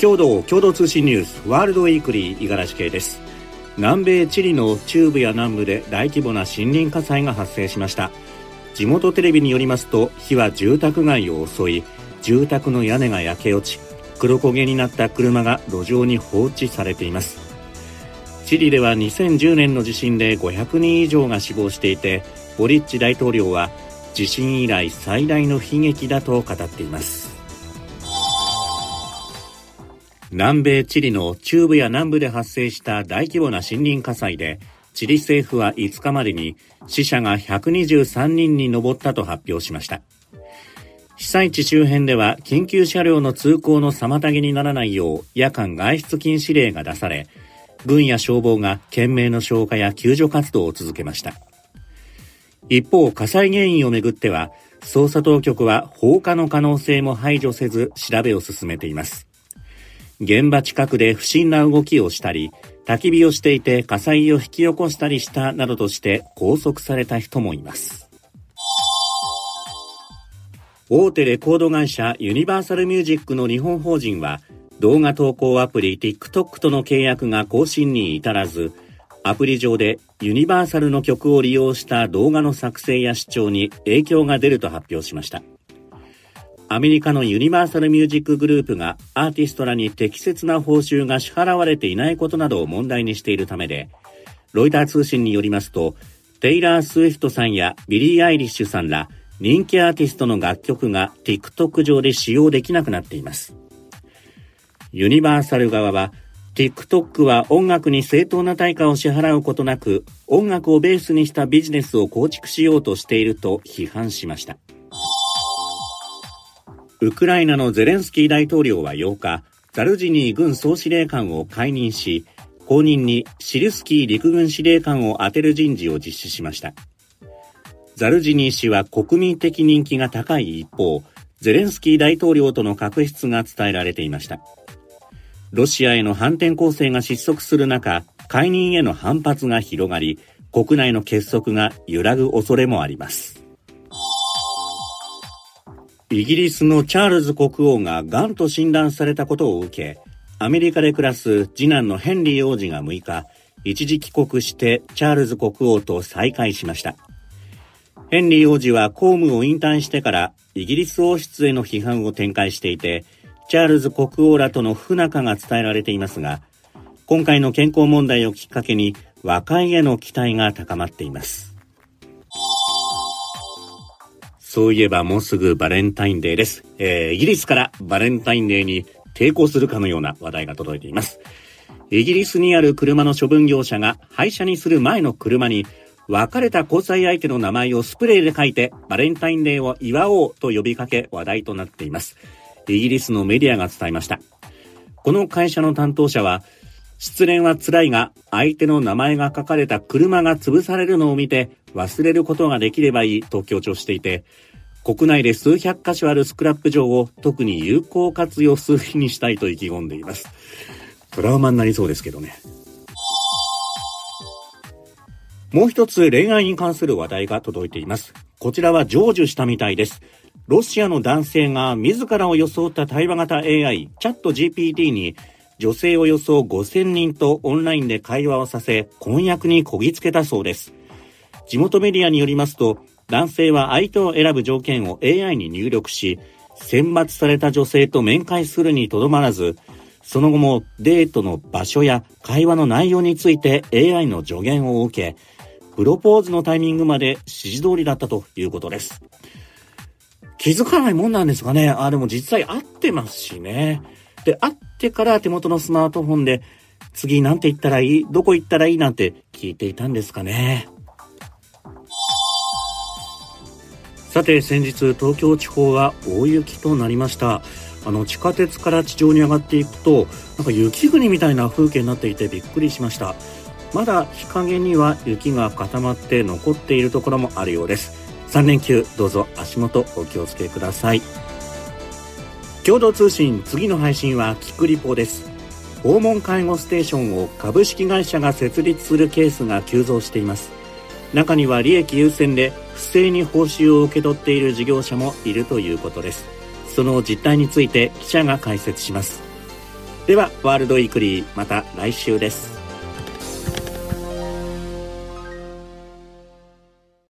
共同共同通信ニュースワールドウィークリー五十嵐系です。南米チリの中部や南部で大規模な森林火災が発生しました。地元テレビによりますと火は住宅街を襲い住宅の屋根が焼け落ち黒焦げになった車が路上に放置されています。チリでは2010年の地震で500人以上が死亡していてボリッチ大統領は地震以来最大の悲劇だと語っています。南米チリの中部や南部で発生した大規模な森林火災で、チリ政府は5日までに死者が123人に上ったと発表しました。被災地周辺では緊急車両の通行の妨げにならないよう夜間外出禁止令が出され、軍や消防が懸命の消火や救助活動を続けました。一方、火災原因をめぐっては、捜査当局は放火の可能性も排除せず調べを進めています。現場近くで不審な動きをしたり、焚き火をしていて火災を引き起こしたりしたなどとして拘束された人もいます。大手レコード会社ユニバーサルミュージックの日本法人は動画投稿アプリ TikTok との契約が更新に至らずアプリ上でユニバーサルの曲を利用した動画の作成や視聴に影響が出ると発表しました。アメリカのユニバーサルミュージックグループがアーティストらに適切な報酬が支払われていないことなどを問題にしているためで、ロイター通信によりますと、テイラー・スウィフトさんやビリー・アイリッシュさんら人気アーティストの楽曲が TikTok 上で使用できなくなっています。ユニバーサル側は TikTok は音楽に正当な対価を支払うことなく音楽をベースにしたビジネスを構築しようとしていると批判しました。ウクライナのゼレンスキー大統領は8日、ザルジニー軍総司令官を解任し、後任にシルスキー陸軍司令官を充てる人事を実施しました。ザルジニー氏は国民的人気が高い一方、ゼレンスキー大統領との確執が伝えられていました。ロシアへの反転攻勢が失速する中、解任への反発が広がり、国内の結束が揺らぐ恐れもあります。イギリスのチャールズ国王が癌と診断されたことを受け、アメリカで暮らす次男のヘンリー王子が6日、一時帰国してチャールズ国王と再会しました。ヘンリー王子は公務を引退してからイギリス王室への批判を展開していて、チャールズ国王らとの不仲が伝えられていますが、今回の健康問題をきっかけに和解への期待が高まっています。そういえばもうすぐバレンタインデーです。えー、イギリスからバレンタインデーに抵抗するかのような話題が届いています。イギリスにある車の処分業者が廃車にする前の車に別れた交際相手の名前をスプレーで書いてバレンタインデーを祝おうと呼びかけ話題となっています。イギリスのメディアが伝えました。この会社の担当者は失恋は辛いが、相手の名前が書かれた車が潰されるのを見て忘れることができればいいと強調していて、国内で数百箇所あるスクラップ場を特に有効活用する日にしたいと意気込んでいます。トラウマになりそうですけどね。もう一つ恋愛に関する話題が届いています。こちらは成就したみたいです。ロシアの男性が自らを装った対話型 AI、チャット GPT に女性およそ5000人とオンラインで会話をさせ、婚約にこぎつけたそうです。地元メディアによりますと、男性は相手を選ぶ条件を AI に入力し、選抜された女性と面会するにとどまらず、その後もデートの場所や会話の内容について AI の助言を受け、プロポーズのタイミングまで指示通りだったということです。気づかないもんなんですかね。あ、でも実際合ってますしね。で、会ってから手元のスマートフォンで、次なんて言ったらいいどこ行ったらいいなんて聞いていたんですかね。さて、先日東京地方は大雪となりました。あの、地下鉄から地上に上がっていくと、なんか雪国みたいな風景になっていてびっくりしました。まだ日陰には雪が固まって残っているところもあるようです。3連休どうぞ足元お気をつけください。共同通信次の配信はキクリポです訪問介護ステーションを株式会社が設立するケースが急増しています中には利益優先で不正に報酬を受け取っている事業者もいるということです。その実態について記者が解説します。ではワールドイークリーまた来週です。